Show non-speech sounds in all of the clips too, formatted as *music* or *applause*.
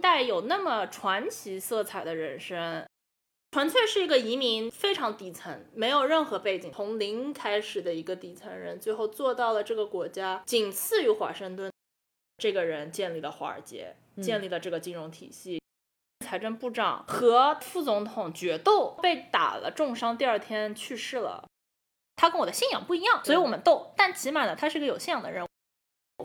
近代有那么传奇色彩的人生。纯粹是一个移民，非常底层，没有任何背景，从零开始的一个底层人，最后做到了这个国家仅次于华盛顿。这个人建立了华尔街，建立了这个金融体系。财政部长和副总统决斗，被打了重伤，第二天去世了。他跟我的信仰不一样，所以我们斗。但起码呢，他是个有信仰的人。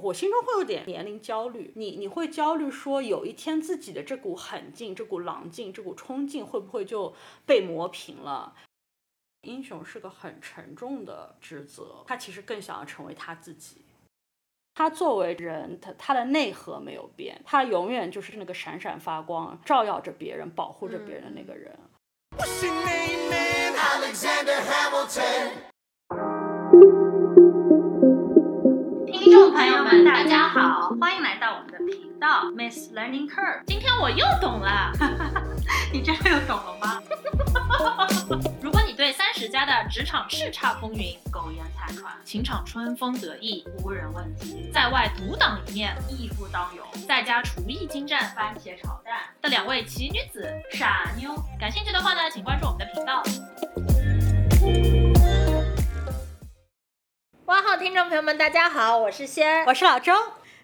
我心中会有点年龄焦虑，你你会焦虑说有一天自己的这股狠劲、这股狼劲、这股冲劲会不会就被磨平了？英雄是个很沉重的职责，他其实更想要成为他自己。他作为人，他他的内核没有变，他永远就是那个闪闪发光、照耀着别人、保护着别人的那个人。听众朋友们，大家好，欢迎来到我们的频道 Miss Learning Curve。今天我又懂了，*laughs* 你真的又懂了吗？*laughs* 如果你对三十加的职场叱咤风云、苟延残喘、情场春风得意、无人问津，在外独挡一面、义不当勇，在家厨艺精湛、番茄炒蛋的两位奇女子傻妞，感兴趣的话呢，请关注我们的频道。哇好，听众朋友们，大家好，我是仙儿，我是老周。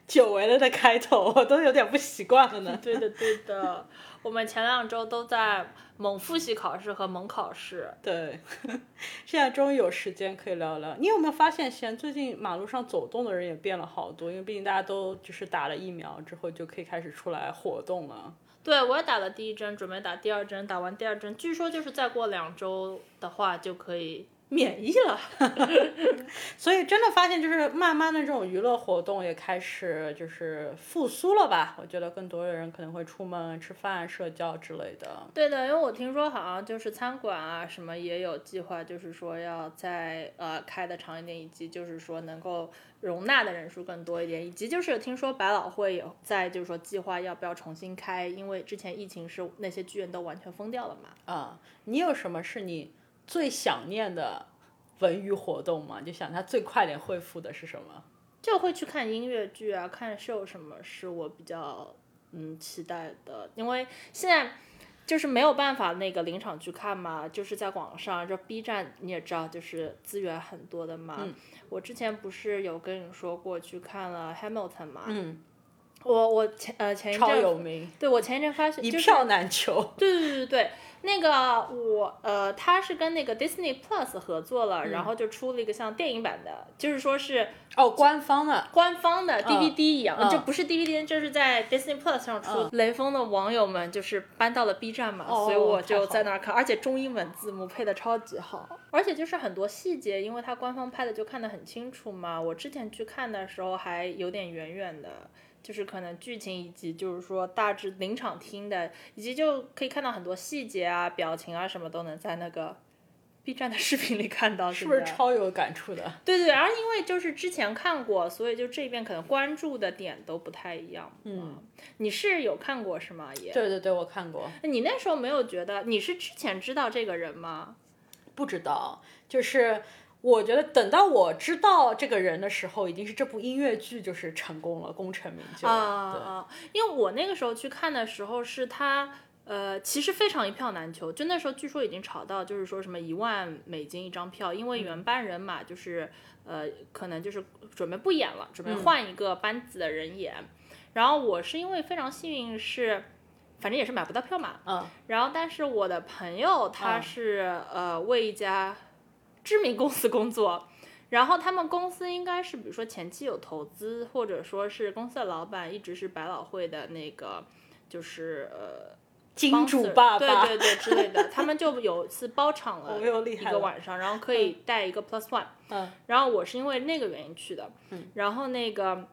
久违了的开头，我都有点不习惯了呢。*laughs* *laughs* 对的，对的。我们前两周都在猛复习考试和猛考试。对，*laughs* 现在终于有时间可以聊聊。你有没有发现，现在最近马路上走动的人也变了好多？因为毕竟大家都就是打了疫苗之后就可以开始出来活动了。对，我也打了第一针，准备打第二针。打完第二针，据说就是再过两周的话就可以。免疫了，*laughs* 所以真的发现就是慢慢的这种娱乐活动也开始就是复苏了吧？我觉得更多的人可能会出门吃饭、社交之类的。对的，因为我听说好像就是餐馆啊什么也有计划，就是说要再呃开的长一点，以及就是说能够容纳的人数更多一点，以及就是听说百老汇有在就是说计划要不要重新开，因为之前疫情是那些剧院都完全封掉了嘛。啊，你有什么是你？最想念的文娱活动嘛，就想它最快点恢复的是什么？就会去看音乐剧啊，看秀什么是我比较嗯期待的，因为现在就是没有办法那个临场去看嘛，就是在网上，就 B 站你也知道，就是资源很多的嘛。我之前不是有跟你说过去看了 Hamilton 嘛？嗯。我我前呃前一阵超有名，对我前一阵发现一票难求。对对对对那个我呃他是跟那个 Disney Plus 合作了，然后就出了一个像电影版的，就是说是哦官方的官方的 DVD 一样，就不是 DVD，就是在 Disney Plus 上出。雷锋的网友们就是搬到了 B 站嘛，所以我就在那儿看，而且中英文字幕配的超级好，而且就是很多细节，因为它官方拍的就看得很清楚嘛。我之前去看的时候还有点远远的。就是可能剧情以及就是说大致临场听的，以及就可以看到很多细节啊、表情啊什么都能在那个 *laughs* B 站的视频里看到，是不是超有感触的？对对，然后因为就是之前看过，所以就这边可能关注的点都不太一样。嗯，你是有看过是吗？也对对对，我看过。你那时候没有觉得你是之前知道这个人吗？不知道，就是。我觉得等到我知道这个人的时候，已经是这部音乐剧就是成功了，功成名就。啊啊！因为我那个时候去看的时候，是他呃，其实非常一票难求，就那时候据说已经炒到就是说什么一万美金一张票，因为原班人马就是呃，可能就是准备不演了，准备换一个班子的人演。然后我是因为非常幸运，是反正也是买不到票嘛。嗯。然后，但是我的朋友他是呃为一家。知名公司工作，然后他们公司应该是，比如说前期有投资，或者说是公司的老板一直是百老汇的那个，就是呃金主爸爸，对对对之类的。他们就有一次包场 *laughs* 了一个晚上，然后可以带一个 plus one。嗯。然后我是因为那个原因去的。嗯。然后那个，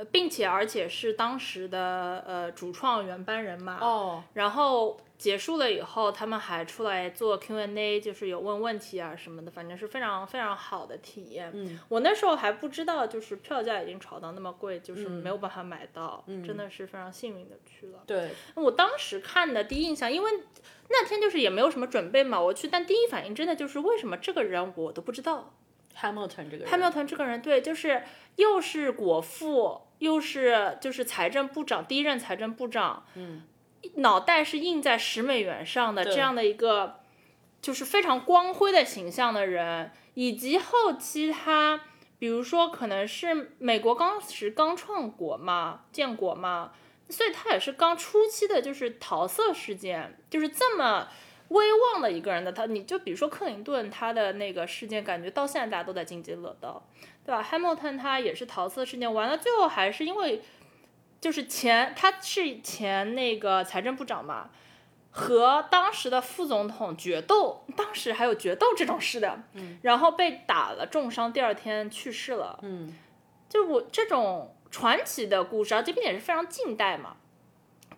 呃，并且而且是当时的呃主创原班人马。哦。然后。结束了以后，他们还出来做 Q&A，就是有问问题啊什么的，反正是非常非常好的体验。嗯，我那时候还不知道，就是票价已经炒到那么贵，就是没有办法买到，真的是非常幸运的去了。对，我当时看的第一印象，因为那天就是也没有什么准备嘛，我去，但第一反应真的就是为什么这个人我都不知道。Hamilton 这个人，Hamilton 这个人对，就是又是国父，又是就是财政部长，第一任财政部长，嗯，脑袋是印在十美元上的这样的一个，就是非常光辉的形象的人，以及后期他，比如说可能是美国当时刚创国嘛，建国嘛，所以他也是刚初期的，就是桃色事件，就是这么。威望的一个人的他，你就比如说克林顿，他的那个事件，感觉到现在大家都在津津乐道，对吧？Hamilton 他也是桃色事件，完了最后还是因为，就是前他是前那个财政部长嘛，和当时的副总统决斗，当时还有决斗这种事的，嗯，然后被打了重伤，第二天去世了，嗯，就我这种传奇的故事，而且并且是非常近代嘛。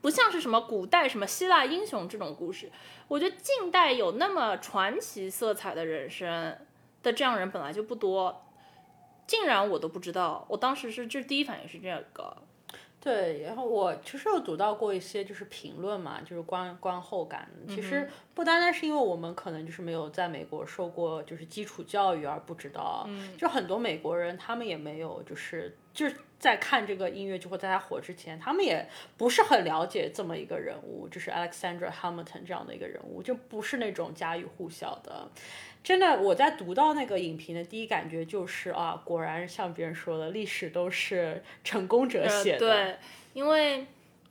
不像是什么古代什么希腊英雄这种故事，我觉得近代有那么传奇色彩的人生的这样人本来就不多，竟然我都不知道，我当时是这第一反应是这个。对，然后我其实有读到过一些就是评论嘛，就是观观后感。其实不单单是因为我们可能就是没有在美国受过就是基础教育而不知道，就很多美国人他们也没有就是就是在看这个音乐剧或在他火之前，他们也不是很了解这么一个人物，就是 Alexander Hamilton 这样的一个人物，就不是那种家喻户晓的。真的，我在读到那个影评的第一感觉就是啊，果然像别人说的，历史都是成功者写的。对，因为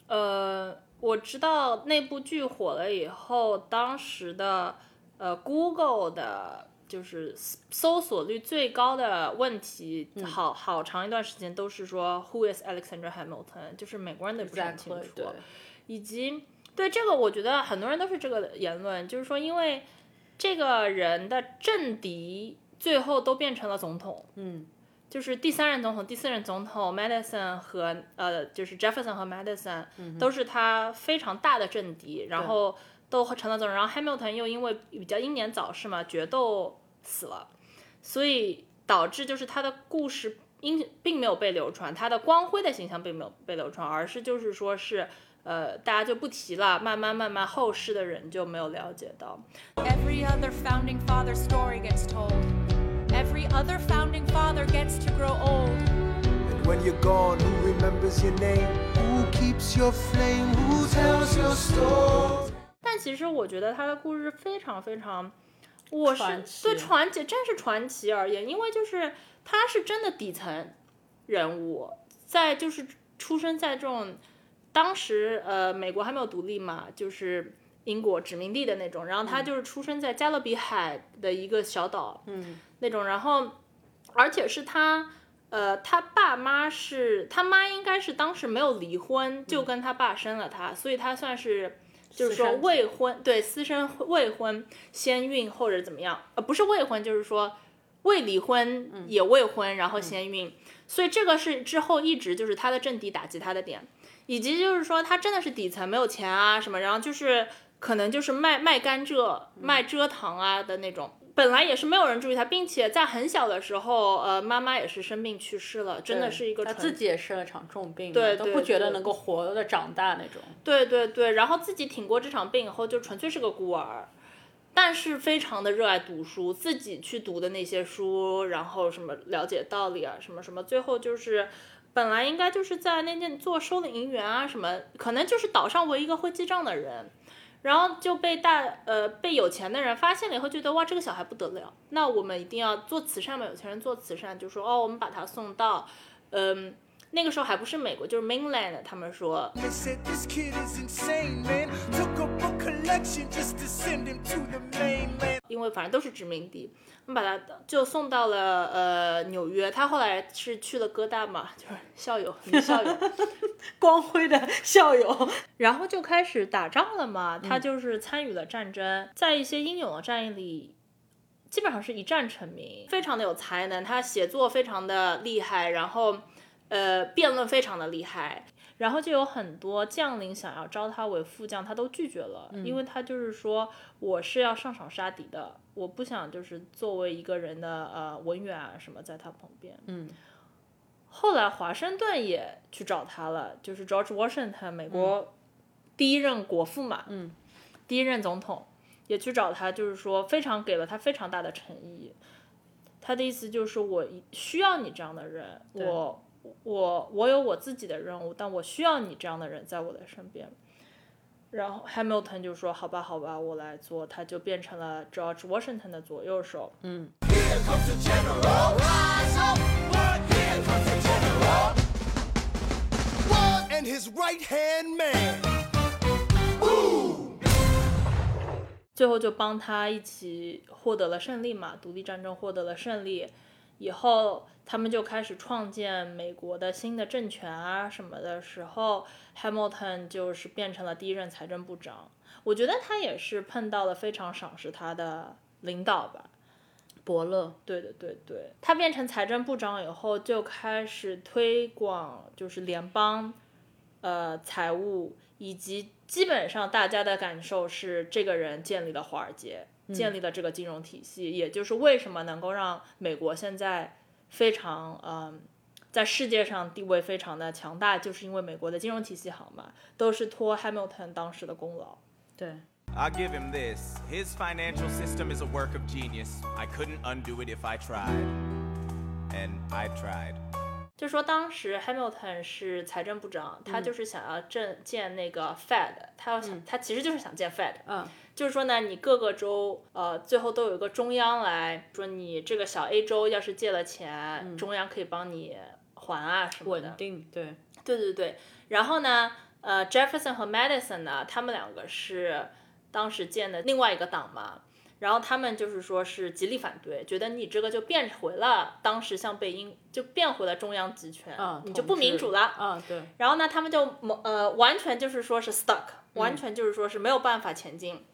呃，我知道那部剧火了以后，当时的呃 Google 的，就是搜索率最高的问题，好好长一段时间都是说 Who is Alexander Hamilton？就是美国人都不是很清楚，以及对这个，我觉得很多人都是这个言论，就是说因为。这个人的政敌最后都变成了总统，嗯，就是第三任总统、第四任总统 Madison 和呃，就是 Jefferson 和 Madison 都是他非常大的政敌，然后都成了总统。然后 Hamilton 又因为比较英年早逝嘛，决斗死了，所以导致就是他的故事因并没有被流传，他的光辉的形象并没有被流传，而是就是说是。呃，大家就不提了，慢慢慢慢，后世的人就没有了解到。Every other founding father story gets told. Every other founding father gets to grow old. And when you're gone, who remembers your name? Who keeps your flame? Who tells your story? 但其实我觉得他的故事非常非常，我是对传奇，真是传奇而言，因为就是他是真的底层人物，在就是出生在这种。当时呃，美国还没有独立嘛，就是英国殖民地的那种。然后他就是出生在加勒比海的一个小岛，嗯，那种。然后，而且是他，呃，他爸妈是他妈应该是当时没有离婚，就跟他爸生了他，所以他算是就是说未婚，对，私生未婚先孕或者怎么样，呃，不是未婚，就是说未离婚也未婚，然后先孕。所以这个是之后一直就是他的政敌打击他的点。以及就是说，他真的是底层没有钱啊什么，然后就是可能就是卖卖甘蔗、卖蔗糖啊的那种。本来也是没有人注意他，并且在很小的时候，呃，妈妈也是生病去世了，真的是一个。他自己也生了场重病，对，都不觉得能够活的长大那种。对对对，然后自己挺过这场病以后，就纯粹是个孤儿，但是非常的热爱读书，自己去读的那些书，然后什么了解道理啊，什么什么，最后就是。本来应该就是在那边做收银员啊，什么可能就是岛上唯一一个会记账的人，然后就被大呃被有钱的人发现了以后，觉得哇这个小孩不得了，那我们一定要做慈善嘛，有钱人做慈善就说哦我们把他送到，嗯。那个时候还不是美国，就是 mainland。他们说，因为反正都是殖民地，我们把他就送到了呃纽约。他后来是去了哥大嘛，就是校友，校友，*laughs* 光辉的校友。然后就开始打仗了嘛，他就是参与了战争，在一些英勇的战役里，基本上是一战成名，非常的有才能，他写作非常的厉害，然后。呃，辩论非常的厉害，然后就有很多将领想要招他为副将，他都拒绝了，因为他就是说我是要上场杀敌的，我不想就是作为一个人的呃文员啊什么在他旁边。嗯，后来华盛顿也去找他了，就是 George Washington 美国第一任国父嘛，嗯，第一任总统也去找他，就是说非常给了他非常大的诚意。他的意思就是我需要你这样的人，我我我有我自己的任务，但我需要你这样的人在我的身边。然后 Hamilton 就说：“好吧，好吧，我来做。”他就变成了 George Washington 的左右手。嗯。最后就帮他一起获得了胜利嘛，独立战争获得了胜利，以后他们就开始创建美国的新的政权啊什么的时候，Hamilton 就是变成了第一任财政部长。我觉得他也是碰到了非常赏识他的领导吧，伯乐。对对对对，他变成财政部长以后就开始推广，就是联邦，呃，财务以及。基本上大家的感受是，这个人建立了华尔街，建立了这个金融体系，也就是为什么能够让美国现在非常嗯，在世界上地位非常的强大，就是因为美国的金融体系好嘛，都是托 Hamilton 当时的功劳。对。I'll give him this. His financial system is a work of genius. I couldn't undo it if I tried. And I tried. 就说当时 Hamilton 是财政部长，他就是想要建建那个 Fed，他要想他其实就是想建 Fed，嗯，就是说呢，你各个州呃最后都有一个中央来说，你这个小 A 州要是借了钱，中央可以帮你还啊什么的，稳定，对，对对对，然后呢，呃 Jefferson 和 Madison 呢，他们两个是当时建的另外一个党嘛。然后他们就是说是极力反对，觉得你这个就变回了当时像北英就变回了中央集权，你就不民主了。嗯，对。然后呢，他们就呃完全就是说是 stuck，完全就是说是没有办法前进。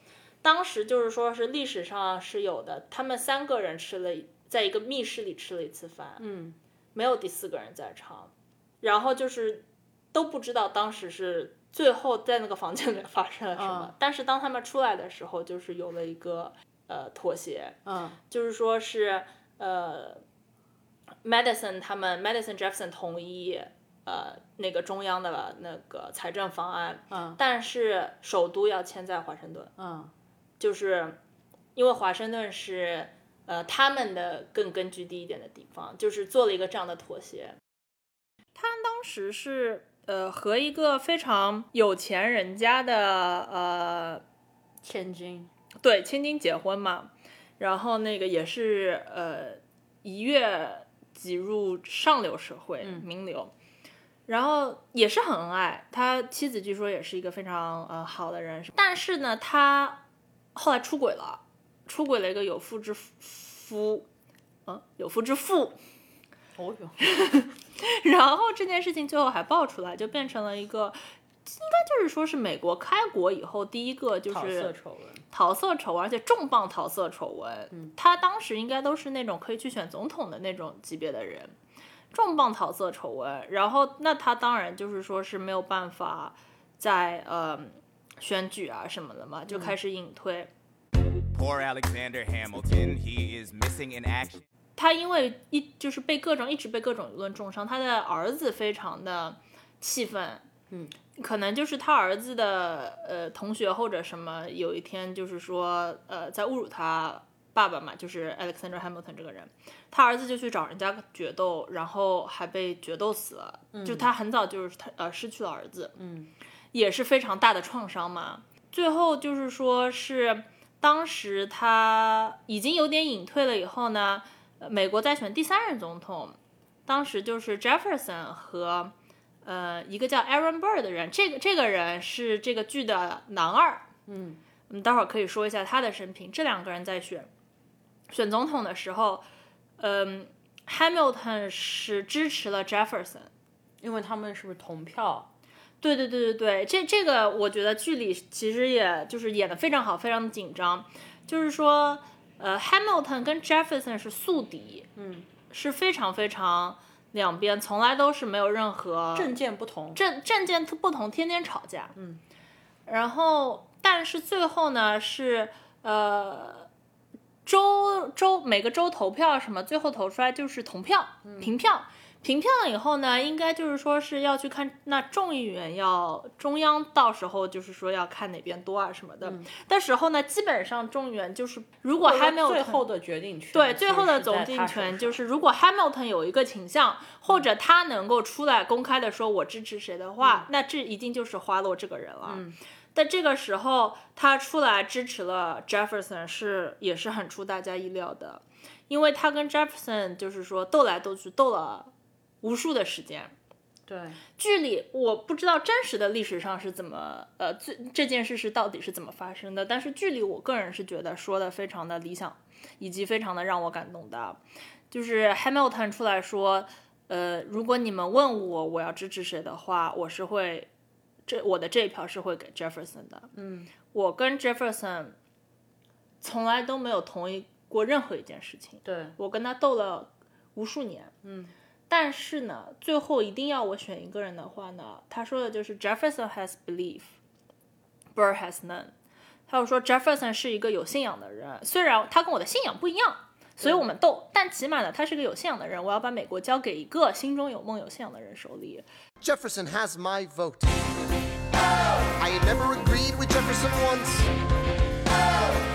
当时就是说是历史上是有的，他们三个人吃了在一个密室里吃了一次饭，嗯，没有第四个人在场，然后就是都不知道当时是最后在那个房间里发生了什么。但是当他们出来的时候，就是有了一个。呃，妥协，嗯，就是说是呃，Madison 他们 Madison Jefferson 同意呃那个中央的那个财政方案，嗯，但是首都要迁在华盛顿，嗯，就是因为华盛顿是呃他们的更根据地一点的地方，就是做了一个这样的妥协。他当时是呃和一个非常有钱人家的呃千金。对，千金结婚嘛，然后那个也是呃一跃挤入上流社会名流，然后也是很恩爱。他妻子据说也是一个非常呃好的人，但是呢，他后来出轨了，出轨了一个有妇之夫，嗯，有妇之妇。哦哟，*laughs* 然后这件事情最后还爆出来，就变成了一个。应该就是说是美国开国以后第一个就是桃色丑闻，桃色丑闻，而且重磅桃色丑闻。嗯，他当时应该都是那种可以去选总统的那种级别的人，重磅桃色丑闻。然后那他当然就是说是没有办法在呃选举啊什么的嘛，就开始隐退。Poor Alexander Hamilton, he is missing in action. 他因为一就是被各种一直被各种舆论重伤，他的儿子非常的气愤。嗯。可能就是他儿子的呃同学或者什么，有一天就是说呃在侮辱他爸爸嘛，就是 Alexander Hamilton 这个人，他儿子就去找人家决斗，然后还被决斗死了。就他很早就是他呃失去了儿子，嗯，也是非常大的创伤嘛。最后就是说是当时他已经有点隐退了以后呢，美国在选第三任总统，当时就是 Jefferson 和。呃，一个叫 Aaron Burr 的人，这个这个人是这个剧的男二，嗯，我们待会儿可以说一下他的生平。这两个人在选选总统的时候，嗯，Hamilton 是支持了 Jefferson，因为他们是不是同票？对对对对对，这这个我觉得剧里其实也就是演的非常好，非常的紧张。就是说，呃，Hamilton 跟 Jefferson 是宿敌，嗯，是非常非常。两边从来都是没有任何政见不同，政政见不同，天天吵架。嗯，然后但是最后呢是呃州州每个州投票什么，最后投出来就是同票平票，平票了以后呢，应该就是说是要去看那众议员要中央到时候就是说要看哪边多啊什么的。但时候呢，基本上众议员就是如果还没有最后的决定权，对最后的总定定权就是如果 Hamilton 有一个倾向，或者他能够出来公开的说我支持谁的话，那这一定就是花落这个人了。但这个时候，他出来支持了 Jefferson 是也是很出大家意料的，因为他跟 Jefferson 就是说斗来斗去斗了。无数的时间，对，剧里我不知道真实的历史上是怎么，呃，这这件事是到底是怎么发生的。但是剧里我个人是觉得说的非常的理想，以及非常的让我感动的，就是 Hamilton 出来说，呃，如果你们问我我要支持谁的话，我是会，这我的这一票是会给 Jefferson 的。嗯，我跟 Jefferson 从来都没有同意过任何一件事情，对我跟他斗了无数年，嗯。但是呢，最后一定要我选一个人的话呢，他说的就是 Jefferson has belief，Burr has none。他又说 Jefferson 是一个有信仰的人，虽然他跟我的信仰不一样，所以我们斗，但起码呢，他是个有信仰的人。我要把美国交给一个心中有梦、有信仰的人手里。Jefferson has my vote. I had never agreed with Jefferson once.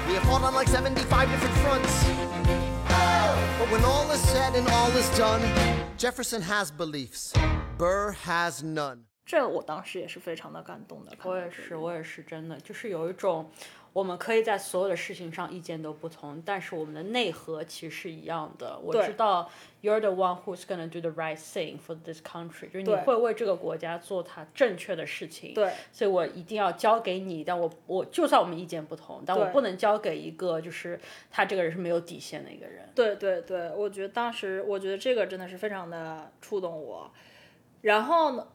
We have fought on like 75 different fronts. But when all is said and all is done, Jefferson has beliefs, Burr has none. 这我当时也是非常的感动的。我也是，我也是真的，就是有一种。 我们可以在所有的事情上意见都不同，但是我们的内核其实是一样的。我知道 you're the one who's gonna do the right thing for this country，就是你会为这个国家做它正确的事情。对，所以我一定要交给你。但我我就算我们意见不同，但我不能交给一个就是他这个人是没有底线的一个人。对对对，我觉得当时我觉得这个真的是非常的触动我。然后呢，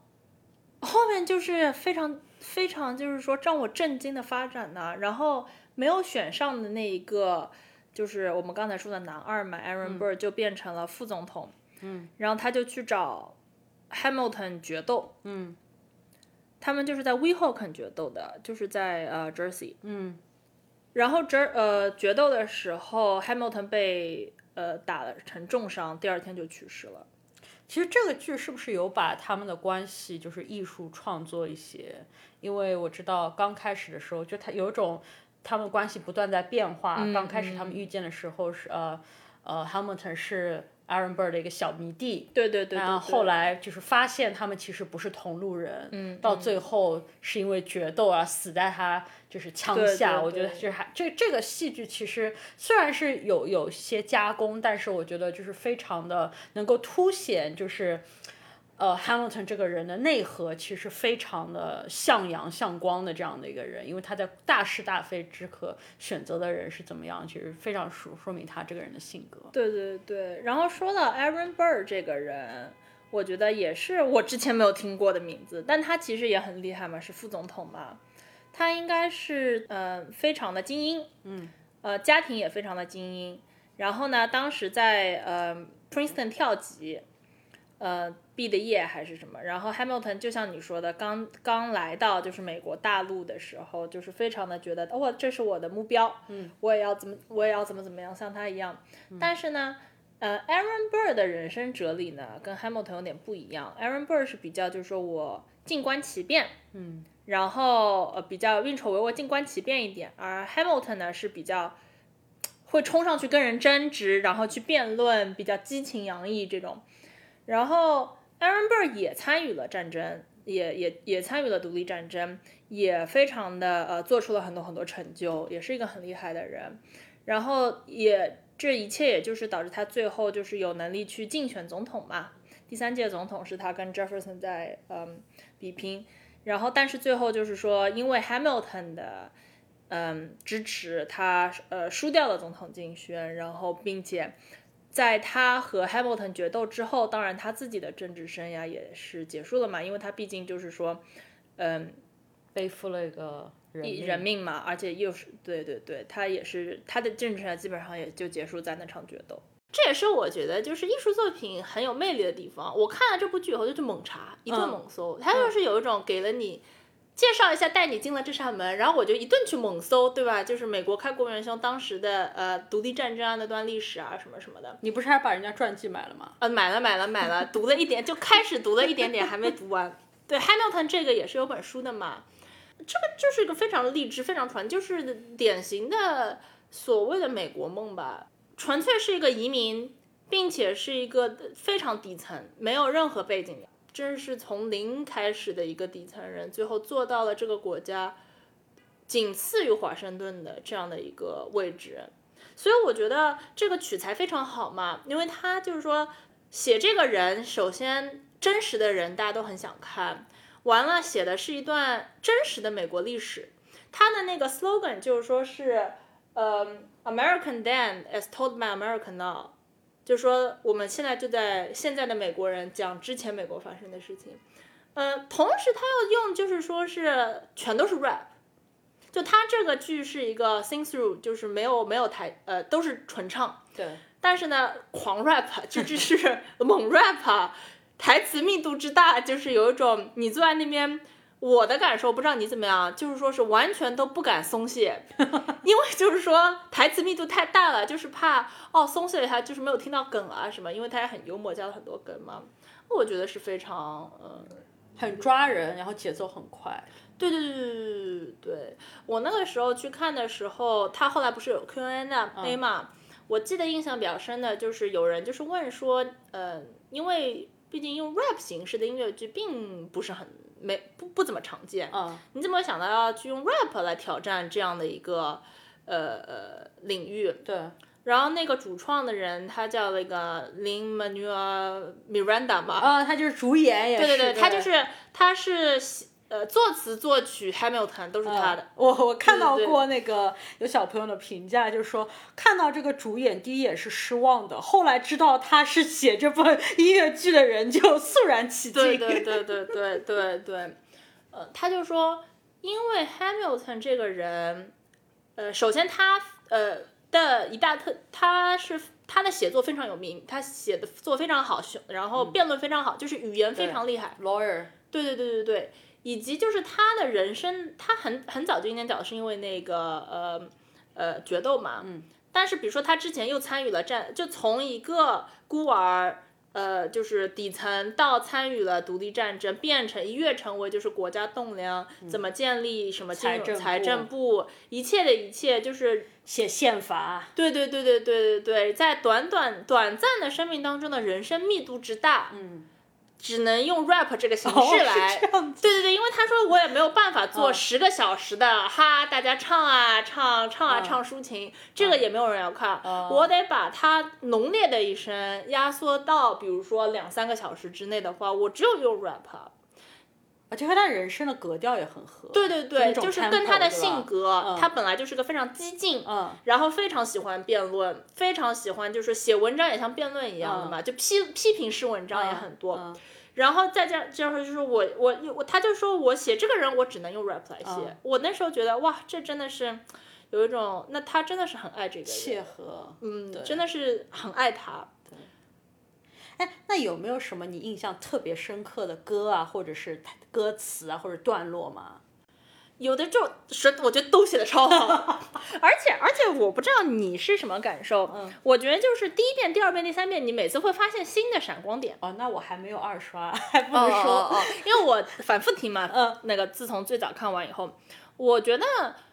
后面就是非常。非常就是说让我震惊的发展呢，然后没有选上的那一个，就是我们刚才说的男二嘛，Aaron Burr 就变成了副总统，嗯，然后他就去找 Hamilton 决斗，嗯，他们就是在 Weehawken 决斗的，就是在呃 Jersey，嗯，然后这呃决斗的时候，Hamilton 被呃打了成重伤，第二天就去世了。其实这个剧是不是有把他们的关系就是艺术创作一些？因为我知道刚开始的时候，就他有一种他们关系不断在变化。刚开始他们遇见的时候是呃呃，Hamilton 是。Aaron Burr 的一个小迷弟，对对对，然后后来就是发现他们其实不是同路人，嗯，到最后是因为决斗啊死在他就是枪下，我觉得就是还这这个戏剧其实虽然是有有些加工，但是我觉得就是非常的能够凸显就是。呃，Hamilton 这个人的内核其实非常的向阳向光的这样的一个人，因为他在大是大非之可选择的人是怎么样，其实非常说说明他这个人的性格。对对对，然后说到 Aaron Burr 这个人，我觉得也是我之前没有听过的名字，但他其实也很厉害嘛，是副总统嘛，他应该是呃非常的精英，嗯，呃家庭也非常的精英，然后呢，当时在呃 Princeton 跳级。呃，毕的业还是什么？然后 Hamilton 就像你说的，刚刚来到就是美国大陆的时候，就是非常的觉得，哦，这是我的目标，嗯，我也要怎么，我也要怎么怎么样，像他一样。但是呢，呃，Aaron Burr 的人生哲理呢，跟 Hamilton 有点不一样。Aaron Burr 是比较就是说我静观其变，嗯，然后呃比较运筹帷幄、静观其变一点，而 Hamilton 呢是比较会冲上去跟人争执，然后去辩论，比较激情洋溢这种。然后，Aaron Burr 也参与了战争，也也也参与了独立战争，也非常的呃做出了很多很多成就，也是一个很厉害的人。然后也这一切也就是导致他最后就是有能力去竞选总统嘛。第三届总统是他跟 Jefferson 在嗯比拼，然后但是最后就是说因为 Hamilton 的嗯支持，他呃输掉了总统竞选，然后并且。在他和 Hamilton 决斗之后，当然他自己的政治生涯也是结束了嘛，因为他毕竟就是说，嗯，背负了一个人命嘛，而且又是对对对，他也是他的政治生涯基本上也就结束在那场决斗。这也是我觉得就是艺术作品很有魅力的地方。我看了这部剧以后就去猛查，一顿猛搜，它就是有一种给了你介绍一下，带你进了这扇门，然后我就一顿去猛搜，对吧？就是美国开国元凶当时的呃独立战争啊那段历史啊什么什么的。你不是还把人家传记买了吗？呃，买了买了买了，*laughs* 读了一点，就开始读了一点点，还没读完。对，Hamilton 这个也是有本书的嘛，这个就是一个非常励志、非常传，就是典型的所谓的美国梦吧，纯粹是一个移民，并且是一个非常底层，没有任何背景的。真是从零开始的一个底层人，最后做到了这个国家仅次于华盛顿的这样的一个位置，所以我觉得这个取材非常好嘛，因为他就是说写这个人，首先真实的人大家都很想看，完了写的是一段真实的美国历史，他的那个 slogan 就是说是，呃，American then is told by American now。就是说，我们现在就在现在的美国人讲之前美国发生的事情，呃，同时他要用就是说是全都是 rap，就他这个剧是一个 sing through，就是没有没有台呃都是纯唱，对，但是呢狂 rap 就就是 *laughs* 猛 rap，台词密度之大，就是有一种你坐在那边。我的感受不知道你怎么样，就是说是完全都不敢松懈，*laughs* 因为就是说台词密度太大了，就是怕哦松懈了他就是没有听到梗啊什么，因为他也很幽默，加了很多梗嘛。我觉得是非常嗯很抓人，然后节奏很快。对对对对对对对，我那个时候去看的时候，他后来不是有 Q&A 嘛？我记得印象比较深的就是有人就是问说，呃，因为毕竟用 rap 形式的音乐剧并不是很。没不不怎么常见，嗯，你怎么想到要去用 rap 来挑战这样的一个呃呃领域？对，然后那个主创的人他叫那个 Lin Manuel Miranda 嘛，啊，他就是主演也是，对对对，他就是他是。呃，作词作曲 Hamilton 都是他的。我我看到过那个有小朋友的评价，就是说看到这个主演第一眼是失望的，后来知道他是写这部音乐剧的人就肃然起敬。对对对对对对对，呃，他就说，因为 Hamilton 这个人，呃，首先他呃的一大特，他是他的写作非常有名，他写的作非常好，然后辩论非常好，就是语言非常厉害。Lawyer。对对对对对。以及就是他的人生，他很很早就英年早逝，是因为那个呃呃决斗嘛。嗯。但是比如说他之前又参与了战，就从一个孤儿，呃，就是底层到参与了独立战争，变成一跃成为就是国家栋梁，怎么建立什么财政财政部，一切的一切就是写宪法。对对对对对对对，在短短短暂的生命当中的人生密度之大。嗯。只能用 rap 这个形式来，对对对，因为他说我也没有办法做十个小时的哈，大家唱啊唱唱啊唱抒情，这个也没有人要看，我得把它浓烈的一生压缩到，比如说两三个小时之内的话，我只有用 rap，而且和他人生的格调也很合，对对对，就是跟他的性格，他本来就是个非常激进，然后非常喜欢辩论，非常喜欢就是写文章也像辩论一样的嘛，就批批评式文章也很多。然后再这样这样说，就是我我我，他就说我写这个人，我只能用 rap 来写。我那时候觉得哇，这真的是有一种，那他真的是很爱这个切合，嗯，真的是很爱他。哎，那有没有什么你印象特别深刻的歌啊，或者是歌词啊，或者段落吗？有的就是我觉得都写的超好，*laughs* 而且而且我不知道你是什么感受，嗯，我觉得就是第一遍、第二遍、第三遍，你每次会发现新的闪光点。哦，那我还没有二刷，还不能说，哦，因为我反复听嘛，*laughs* 嗯，那个自从最早看完以后，我觉得，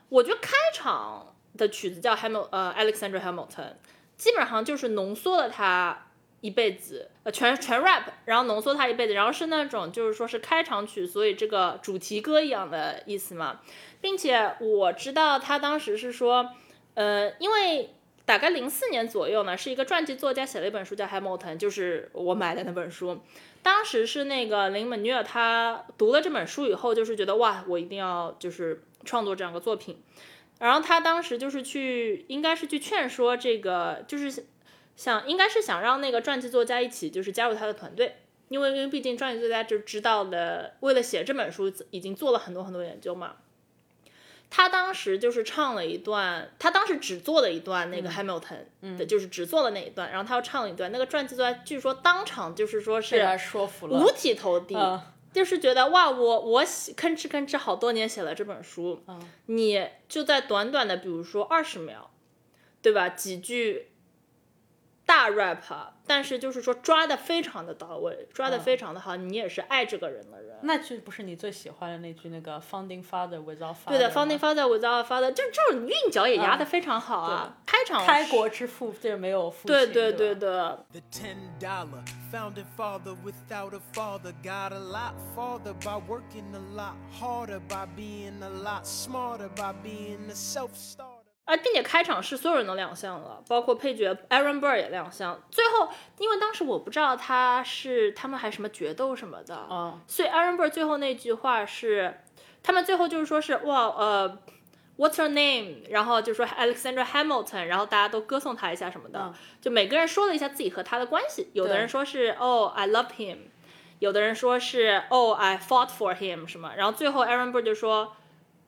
我觉得开场的曲子叫 Hamilton，呃，Alexander Hamilton，基本上就是浓缩了他。一辈子，呃，全全 rap，然后浓缩他一辈子，然后是那种就是说是开场曲，所以这个主题歌一样的意思嘛，并且我知道他当时是说，呃，因为大概零四年左右呢，是一个传记作家写了一本书叫 Hamilton，就是我买的那本书，当时是那个林本尼尔他读了这本书以后，就是觉得哇，我一定要就是创作这样个作品，然后他当时就是去，应该是去劝说这个就是。想应该是想让那个传记作家一起就是加入他的团队，因为因为毕竟传记作家就知道了，为了写这本书已经做了很多很多研究嘛。他当时就是唱了一段，他当时只做了一段那个 Hamilton 的，就是只做了那一段，然后他又唱了一段，那个传记作家据说当场就是说是说服了，五体投地，就是觉得哇，我我写吭哧吭哧好多年写了这本书，嗯，你就在短短的比如说二十秒，对吧？几句大 rap，但是就是说抓的非常的到位，抓的非常的好，你也是爱这个人的人。那句不是你最喜欢的那句那个 Founding Father without father？对的，Founding Father without father，就这种韵脚也压的非常好啊。开场开国之父，这没有父亲。对对对对，The ten dollar founding father without a father got a lot farther by working a lot harder by being a lot smarter by being a self starter. 啊，并且开场是所有人都亮相了，包括配角 Aaron Burr 也亮相。最后，因为当时我不知道他是他们还什么决斗什么的，嗯所以 Aaron Burr 最后那句话是，他们最后就是说是哇呃，What's your name？然后就说 Alexander Hamilton，然后大家都歌颂他一下什么的，嗯就每个人说了一下自己和他的关系。有的人说是哦、i love him，有的人说是哦、i fought for him 什么，然后最后 Aaron Burr 就说。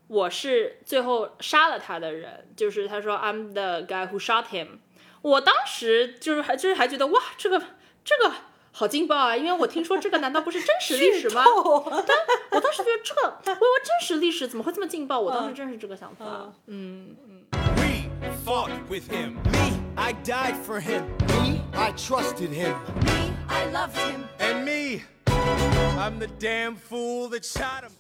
我是最后杀了他的人，就是他说 I'm the guy who shot him。我当时就是还就是还觉得哇，这个这个好劲爆啊！因为我听说这个难道不是真实历史吗？但我当时觉得这个，我以为真实历史怎么会这么劲爆？我当时真是这个想法。嗯，We fought with him. Me, I died for him. Me, I trusted him. I loved him. And me, I'm the damn fool that shot him.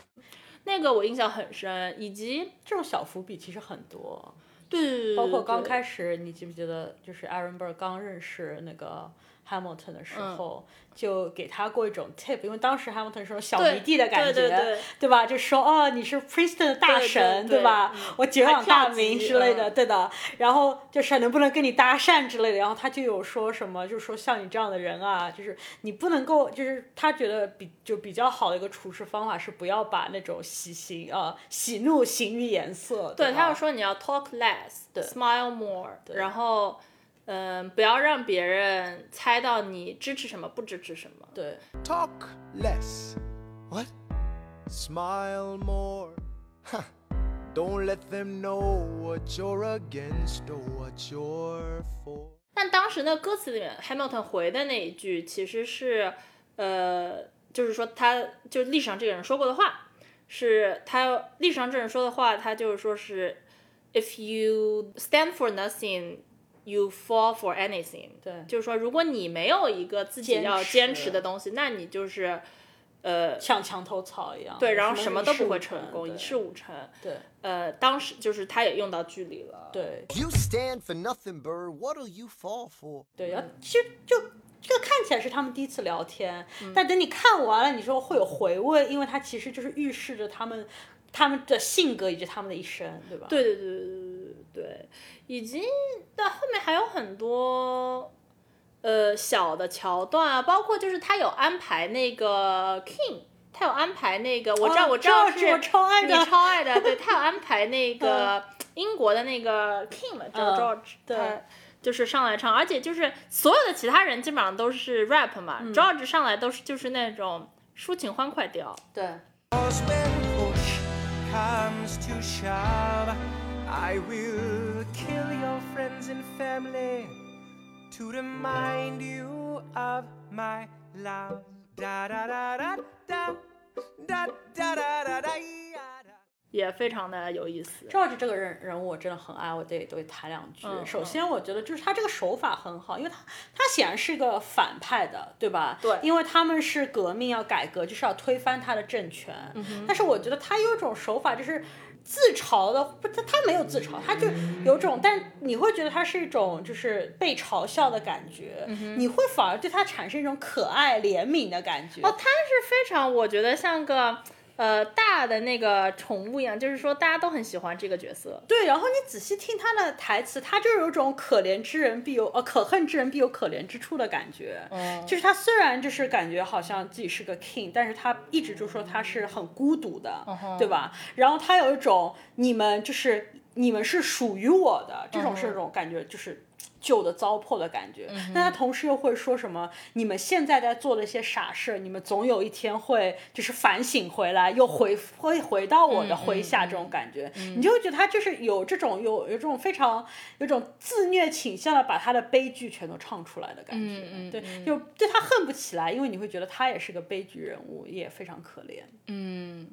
那个我印象很深，以及这种小伏笔其实很多，对对对，包括刚开始，你记不记得，就是 Aaron Burr 刚认识那个 Hamilton 的时嗯候，就给他过一种 tip，因为当时 Hamilton 是种小迷弟的感觉，对对对吧？就说哦，你是 Princeton 的大对神，对吧？嗯我久仰大名之类的，嗯对的。然后就是能不能跟你搭讪之类的，然后他就有说什么，就是说像你这样的人啊，就是你不能够，就是他觉得比就比较好的一个处事方法是不要把那种喜形呃喜怒形于颜色，对他吧要说你要 talk less，smile more，对然后嗯，不要让别人猜到你支持什么，不支持什么。对。Talk less. What? Smile more. Huh. Don't let them know what you're against or what you're for. 但当时那歌词里面，Hamilton 回的那一句其实是，呃，就是说他就历史上这个人说过的话，是他历史上这人说的话，他就是说是，If you stand for nothing, you fall for anything。对就是说，如果你没有一个自己要坚持的东西，那你就是，呃，像墙头草一样，对，然后什么都不会成功，一事无成。对呃，当时就是他也用到剧里了。对 You stand for nothing, Burr. What'll you fall for? 对，然后其实就这个看起来是他们第一次聊天，嗯但等你看完了，你说会有回味，因为它其实就是预示着他们他们的性格以及他们的一生，对吧？对对对对对对对，以及到后面还有很多呃小的桥段啊，包括就是他有安排那个 King，他有安排那个我知道、我知道是我超爱的超爱的，对他有安排那个英国的那个 King 嘛，叫 George，、对就是上来唱，而且就是所有的其他人基本上都是 rap 嘛、g e o r g e 上来都是就是那种抒情欢快调。对 comes to shove, I will kill your friends and family to remind you of my love. Da da da da da da da da da da. 也非常的有意思，George 这个人人物我真的很爱，我得得谈两句。嗯首先，我觉得就是他这个手法很好，因为他他显然是一个反派的，对吧？对因为他们是革命要改革，就是要推翻他的政权。嗯但是我觉得他有一种手法，就是自嘲的，不，他他没有自嘲，他就有种，但你会觉得他是一种就是被嘲笑的感觉，嗯你会反而对他产生一种可爱怜悯的感觉。哦，他是非常，我觉得像个呃大的那个宠物一样，就是说大家都很喜欢这个角色。对，然后你仔细听他的台词，他就有种可怜之人必有呃可恨之人必有可怜之处的感觉。嗯就是他虽然就是感觉好像自己是个 king，但是他一直就说他是很孤独的，嗯对吧？然后他有一种你们就是你们是属于我的，这种是这种感觉，就是旧的糟粕的感觉。但他同时又会说什么？你们现在在做的一些傻事，你们总有一天会就是反省回来，又回会回到我的麾下，这种感觉，你就会觉得他就是有这种有有这种非常有种自虐倾向的，把他的悲剧全都唱出来的感觉。对，就对他恨不起来，因为你会觉得他也是个悲剧人物，也非常可怜。嗯。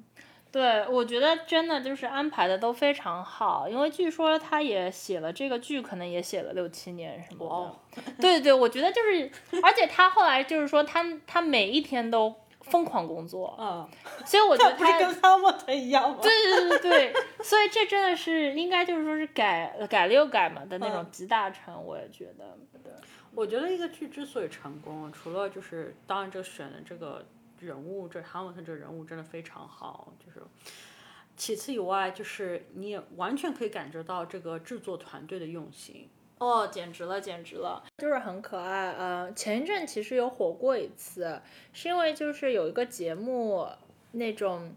对，我觉得真的就是安排的都非常好，因为据说他也写了这个剧，可能也写了六七年什么的。*laughs* 对对，我觉得就是，而且他后来就是说，他他每一天都疯狂工作，嗯，*laughs* 所以我觉得 *laughs* 他跟哈默特一样吗？对对对对，所以这真的是应该就是说是改改了又改嘛的那种集大成，我也觉得。我觉得一个剧之所以成功，除了就是当然这个选的这个。人物这哈姆特这人物真的非常好，就是其次以外，就是你也完全可以感觉到这个制作团队的用心哦，简直了，简直了，就是很可爱。呃，前一阵其实有火过一次，是因为就是有一个节目那种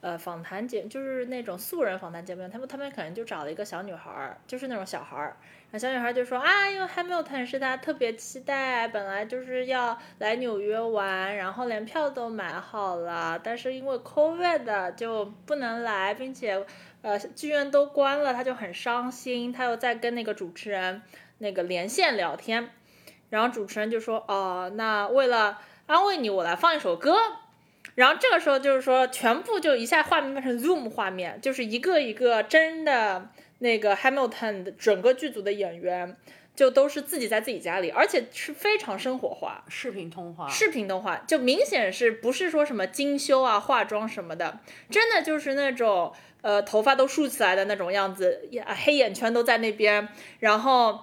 呃访谈节，就是那种素人访谈节目，他们他们可能就找了一个小女孩儿，就是那种小孩儿。那小女孩就说啊，因为 Hamilton 是她特别期待，本来就是要来纽约玩，然后连票都买好了，但是因为 COVID 就不能来，并且呃剧院都关了，她就很伤心。她又在跟那个主持人那个连线聊天，然后主持人就说哦，那为了安慰你，我来放一首歌。然后这个时候就是说，全部就一下画面变成 Zoom 画面，就是一个一个真的。那个 Hamilton 的整个剧组的演员就都是自己在自己家里，而且是非常生活化，视频通话，视频通话就明显是不是说什么精修啊、化妆什么的，真的就是那种呃头发都竖起来的那种样子，黑眼圈都在那边，然后。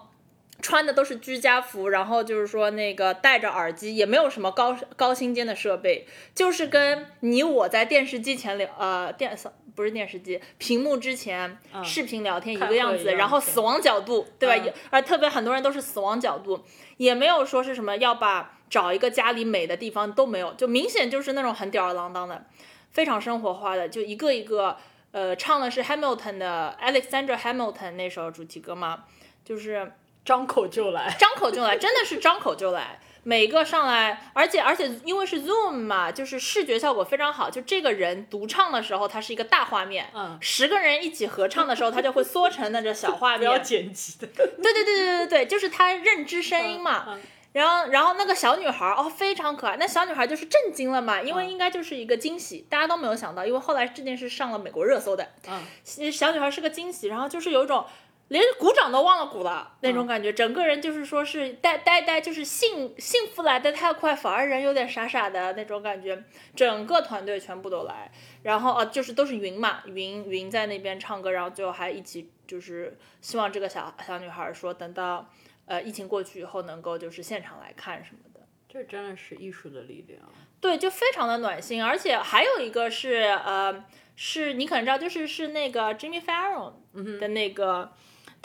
穿的都是居家服，然后就是说那个戴着耳机，也没有什么高高精尖的设备，就是跟你我在电视机前聊，呃，电不是电视机，*laughs* 屏幕之前视频聊天一个样子，然后死亡角度，对吧？也而特别很多人都是死亡角度，也没有说是什么要把找一个家里美的地方都没有，就明显就是那种很吊儿郎当的，非常生活化的，就一个一个，呃，唱的是 Hamilton 的 Alexander Hamilton 那首主题歌嘛，就是。张口就来，张口就来，真的是张口就来。每个上来，而且而且因为是 Zoom 嘛，就是视觉效果非常好。就这个人独唱的时候，它是一个大画面；嗯，十个人一起合唱的时候，它就会缩成那个小画面。*laughs* 不要剪辑的。对对对对对对，就是他认知声音嘛。然后然后那个小女孩哦，非常可爱。那小女孩就是震惊了嘛，因为应该就是一个惊喜，大家都没有想到，因为后来这件事上了美国热搜的。嗯，小女孩是个惊喜，然后就是有一种。连鼓掌都忘了鼓了那种感觉，整个人就是说是呆呆呆，就是幸幸福来的太快，反而人有点傻傻的那种感觉。整个团队全部都来，然后呃，就是都是云嘛，云云在那边唱歌，然后最后还一起就是希望这个小小女孩说，等到呃疫情过去以后，能够就是现场来看什么的。这真的是艺术的力量。对，就非常的暖心，而且还有一个是呃，是你可能知道，就是是那个 Jimmy Fallon 的那个。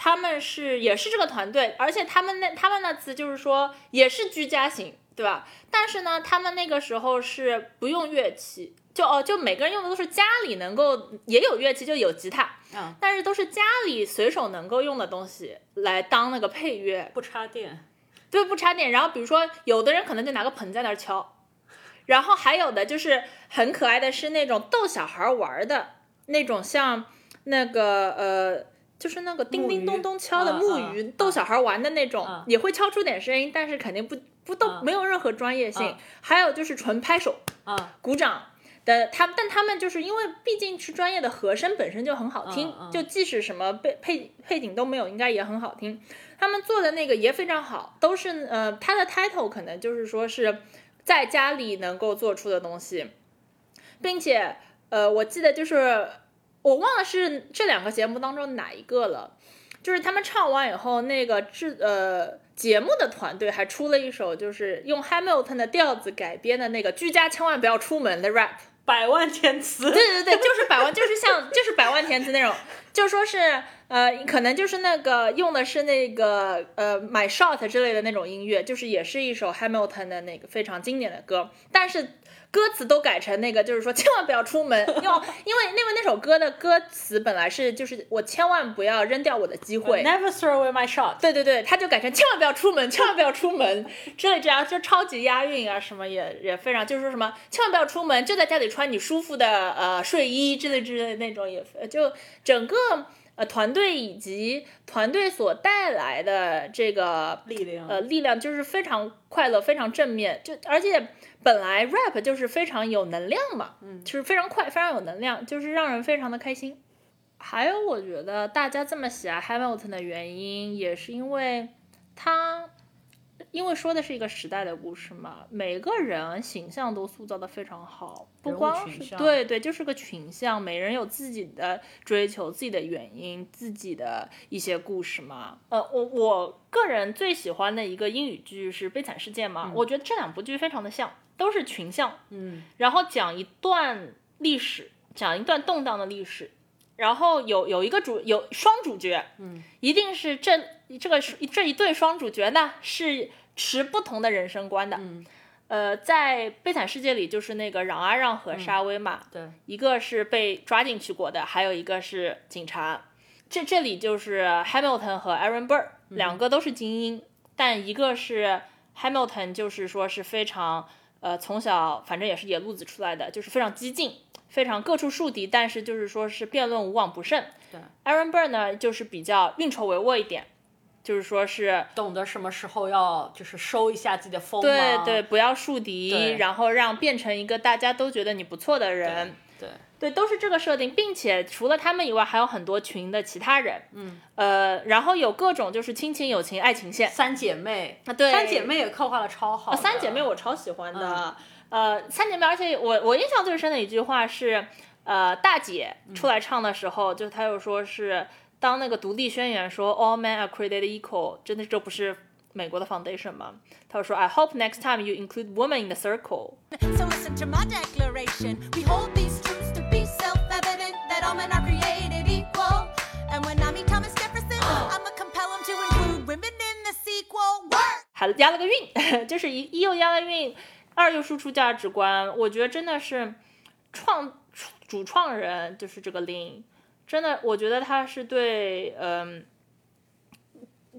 他们是也是这个团队，而且他们那他们那次就是说也是居家型，对吧？但是呢，他们那个时候是不用乐器，就哦，就每个人用的都是家里能够也有乐器，就有吉他，嗯，但是都是家里随手能够用的东西来当那个配乐，不插电，对，不插电。然后比如说有的人可能就拿个盆在那儿敲，然后还有的就是很可爱的是那种逗小孩玩的那种，像那个呃。就是那个叮叮咚咚敲的木鱼，逗小孩玩的那种，也会敲出点声音，但是肯定不不都没有任何专业性。还有就是纯拍手、鼓掌的，他但他们就是因为毕竟是专业的和声，本身就很好听，就即使什么背配配景都没有，应该也很好听。他们做的那个也非常好，都是呃，他的 title 可能就是说是在家里能够做出的东西，并且呃，我记得就是。我忘了是这两个节目当中哪一个了，就是他们唱完以后，那个制呃节目的团队还出了一首，就是用 Hamilton 的调子改编的那个“居家千万不要出门”的 rap，百万填词。对对对，就是百万，就是像就是百万填词那种，就说是呃，可能就是那个用的是那个呃 My Shot 之类的那种音乐，就是也是一首 Hamilton 的那个非常经典的歌，但是。歌词都改成那个，就是说千万不要出门，要 *laughs* 因为因为那首歌的歌词本来是就是我千万不要扔掉我的机会。Never throw away my shot。对对对，他就改成千万不要出门，千万不要出门 *laughs* 这类这样，就超级押韵啊，什么也也非常，就是说什么千万不要出门，就在家里穿你舒服的呃睡衣之类之类的那种也，就整个呃团队以及团队所带来的这个力量呃力量就是非常快乐，非常正面，就而且本来 rap 就是非常有能量嘛，嗯，就是非常快，非常有能量，就是让人非常的开心。还有，我觉得大家这么喜爱 Hamilton 的原因，也是因为他，因为说的是一个时代的故事嘛，每个人形象都塑造的非常好，不光是对对，就是个群像，每人有自己的追求、自己的原因、自己的一些故事嘛。呃，我我个人最喜欢的一个英语剧是《悲惨世界》嘛，我觉得这两部剧非常的像，都是群像，嗯，然后讲一段历史，讲一段动荡的历史，然后有有一个主有双主角，嗯，一定是这这个这一对双主角呢是持不同的人生观的，嗯，呃，在《悲惨世界》里就是那个冉阿让和沙威嘛，对，一个是被抓进去过的，还有一个是警察。这这里就是 Hamilton 和 Aaron Burr 两个都是精英，但一个是 Hamilton，就是说是非常呃从小反正也是野路子出来的，就是非常激进，非常各处树敌，但是就是说是辩论无往不胜。对，Aaron Burr 呢就是比较运筹帷幄一点，就是说是懂得什么时候要就是收一下自己的锋芒对对，不要树敌，然后让变成一个大家都觉得你不错的人。对对，都是这个设定，并且除了他们以外，还有很多群的其他人，嗯，呃，然后有各种就是亲情、友情、爱情线。三姐妹。啊，对，三姐妹也刻画的超好的、啊三姐妹我超喜欢的，呃，三姐妹，而且我我印象最深的一句话是，呃，大姐出来唱的时候，就她又说是当那个独立宣言说 All men are created equal，真的这不是美国的 foundation 吗？他就说 I hope next time you include women in the circle。So listen to my declaration. We hold these truths to be self-evident that all men are created equal. And when I meet Thomas Jefferson, I'ma compel him to include women in the sequel. Work! 还押了个韵，就是一一又押了韵，二又输出价值观，我觉得真的是创主创人就是这个林，真的，我觉得他是对嗯。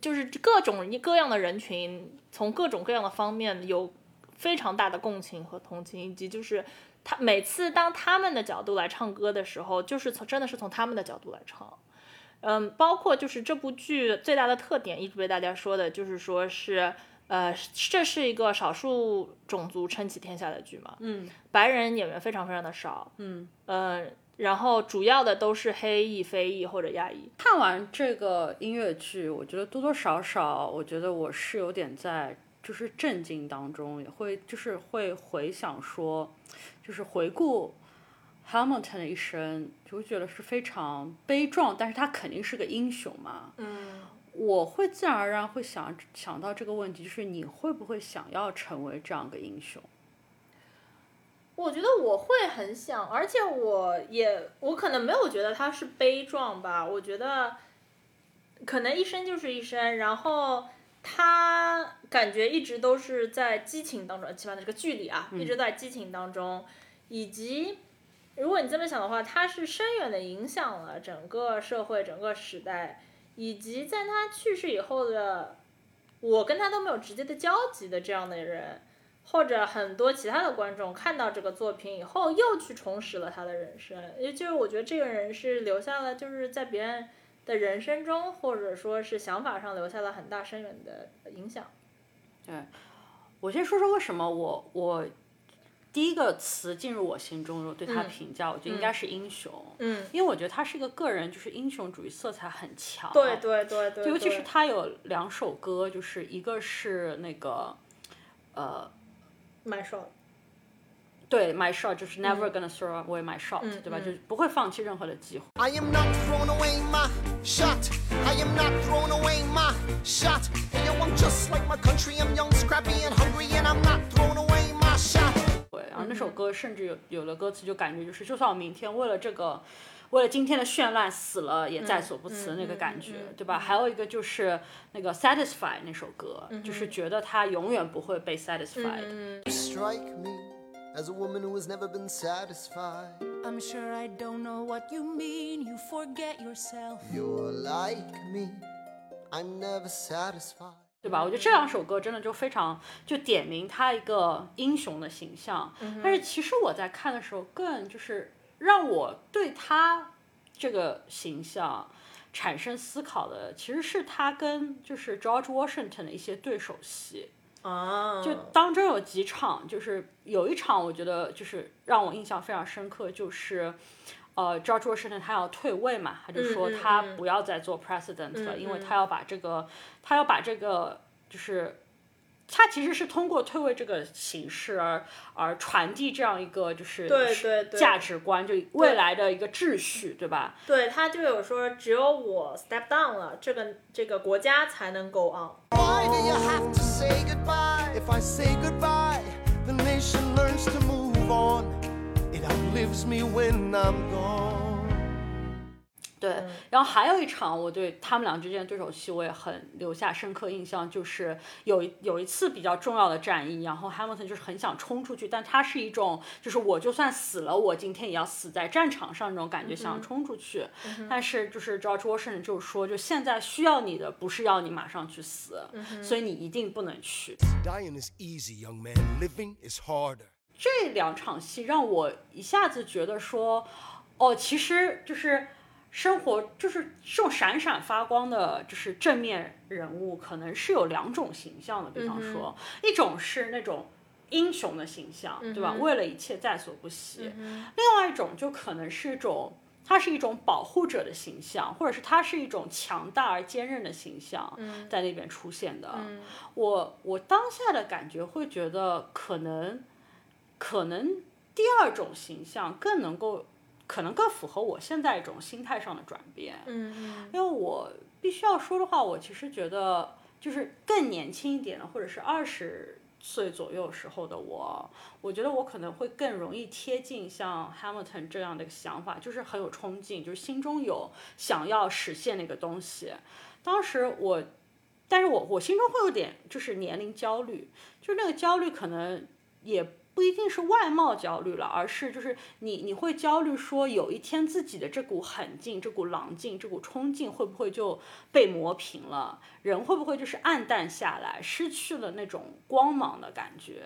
就是各种各样的人群，从各种各样的方面有非常大的共情和同情，以及就是他每次当他们的角度来唱歌的时候，就是从真的是从他们的角度来唱。嗯，包括就是这部剧最大的特点，一直被大家说的就是说是，呃，这是一个少数种族撑起天下的剧嘛，嗯，白人演员非常非常的少，嗯，呃，然后主要的都是黑裔、非裔或者亚裔，看完这个音乐剧，我觉得多多少少，我觉得我是有点在就是震惊当中，也会就是会回想说，就是回顾 Hamilton 的一生，就觉得是非常悲壮，但是他肯定是个英雄嘛。嗯，我会自然而然会想想到这个问题，就是你会不会想要成为这样个英雄？我觉得我会很想，而且我也我可能没有觉得他是悲壮吧，我觉得可能一生就是一生，然后他感觉一直都是在激情当中，起码这个剧里啊，一直在激情当中，以及如果你这么想的话，他是深远的影响了整个社会、整个时代，以及在他去世以后的我跟他都没有直接的交集的这样的人。或者很多其他的观众看到这个作品以后，又去重拾了他的人生，也就是我觉得这个人是留下了，就是在别人的人生中，或者说是想法上留下了很大深远的影响。对我先说说为什么我我第一个词进入我心中，我对他嗯评价，我觉得应该是英雄。嗯，因为我觉得他是一个个人，就是英雄主义色彩很强。对对对对，尤其是他有两首歌，就是一个是那个，呃，蛮爽。对，My Shot 就是嗯 Never gonna throw away my shot，、对吧？就是不会放弃任何的机会。I am not throwing away my shot. I am not throwing away my shot. And yo, I'm just like my country. I'm young, scrappy, and hungry, and I'm not throwing away my shot. 对，然后那首歌甚至有有的歌词就感觉就是，就算我明天为了这个，为了今天的绚烂死了也在所不辞的那个感觉，对吧？还有一个就是那个 Satisfy 那首歌，就是觉得他永远不会被 satisfied。Strike me as a woman who has never been satisfied. I'm sure I don't know what you mean. You forget yourself. You're like me, I'm never satisfied. 对吧？我觉得这两首歌真的就非常就点明他一个英雄的形象。但是其实我在看的时候，更就是让我对他这个形象产生思考的，其实是他跟就是 George Washington 的一些对手戏。啊，就当中有几场，就是有一场，我觉得就是让我印象非常深刻，就是，呃，George Washington 他要退位嘛，他就说他嗯不要再做 president 了，嗯嗯因为他要把这个，他要把这个就是。他其实是通过退位这个形式而而传递这样一个就是对对对价值观，就未来的一个秩序，对吧？对他就有说，只有我 step down 了，这个这个国家才能 go on。Why do you have to say goodbye? If I say goodbye, the nation learns to move on. It outlives me when I'm gone. 对，然后还有一场我对他们俩之间的对手戏我也很留下深刻印象，就是有一有一次比较重要的战役，然后 Hamilton 就是很想冲出去，但他是一种就是我就算死了，我今天也要死在战场上那种感觉，想冲出去。但是就是 George Washington 就是说，就现在需要你的不是要你马上去死，所以你一定不能去。Dying is easy, young man. Living is harder. 这两场戏让我一下子觉得说，哦，其实就是生活就是这种闪闪发光的，就是正面人物，可能是有两种形象的。比方说，一种是那种英雄的形象，对吧？为了一切在所不惜。另外一种就可能是一种。它是一种保护者的形象，或者是它是一种强大而坚韧的形象，在那边出现的。我我当下的感觉会觉得，可能可能第二种形象更能够，可能更符合我现在一种心态上的转变。嗯嗯因为我必须要说的话，我其实觉得就是更年轻一点的，或者是二十岁左右时候的我，我觉得我可能会更容易贴近像 Hamilton 这样的一个想法，就是很有冲劲，就是心中有想要实现那个东西。当时我，但是我我心中会有点就是年龄焦虑，就是那个焦虑可能也不一定是外貌焦虑了，而是就是你你会焦虑说有一天自己的这股狠劲、这股狼劲、这股冲劲会不会就被磨平了？人会不会就是暗淡下来，失去了那种光芒的感觉？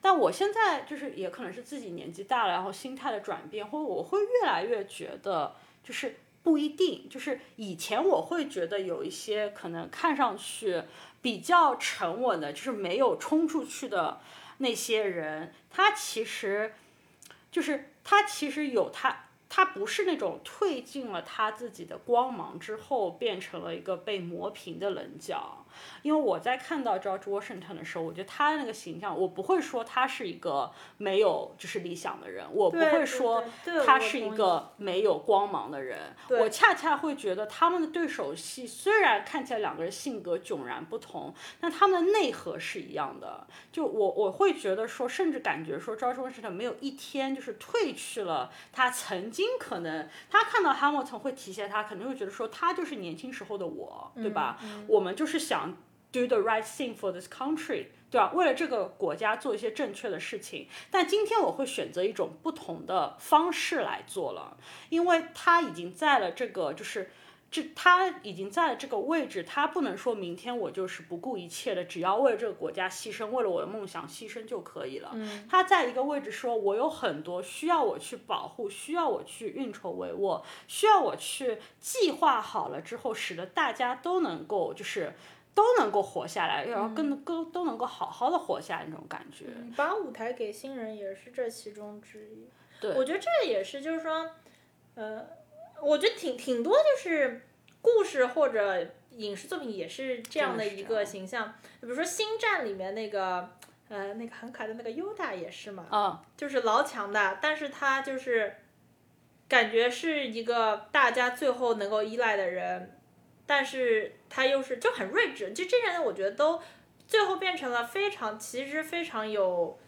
但我现在就是也可能是自己年纪大了，然后心态的转变，或者我会越来越觉得就是。不一定，就是以前我会觉得有一些可能看上去比较沉稳的，就是没有冲出去的那些人，他其实就是他其实有他，他不是那种褪尽了他自己的光芒之后变成了一个被磨平的棱角。因为我在看到 George Washington 的时候，我觉得他的那个形象，我不会说他是一个没有就是理想的人，我不会说他是一个没有光芒的人。对我恰恰会觉得他们的对手戏虽然看起来两个人性格迥然不同，但他们的内核是一样的。就我我会觉得说，甚至感觉说，George Washington 没有一天就是褪去了他曾经可能他看到 Hamilton 会提携他，肯定会觉得说他就是年轻时候的我，对吧？我们就是想 do the right thing for this country。对吧？为了这个国家做一些正确的事情，但今天我会选择一种不同的方式来做了，因为他已经在了这个就是这他已经在了这个位置，他不能说明天我就是不顾一切的，只要为了这个国家牺牲，为了我的梦想牺牲就可以了。他在一个位置说，我有很多需要我去保护，需要我去运筹帷幄，需要我去计划好了之后，使得大家都能够就是。都能够活下来，然后更都都能够好好的活下来那种感觉。把舞台给新人也是这其中之一。对我觉得这也是，就是说，呃，我觉得挺挺多就是故事或者影视作品也是这样的一个形象。比如说《星战》里面那个，呃，那个很可爱的那个优达也是嘛，嗯，就是老强大，但是他就是感觉是一个大家最后能够依赖的人，但是他又是就很睿智，就这些人我觉得都最后变成了非常其实非常有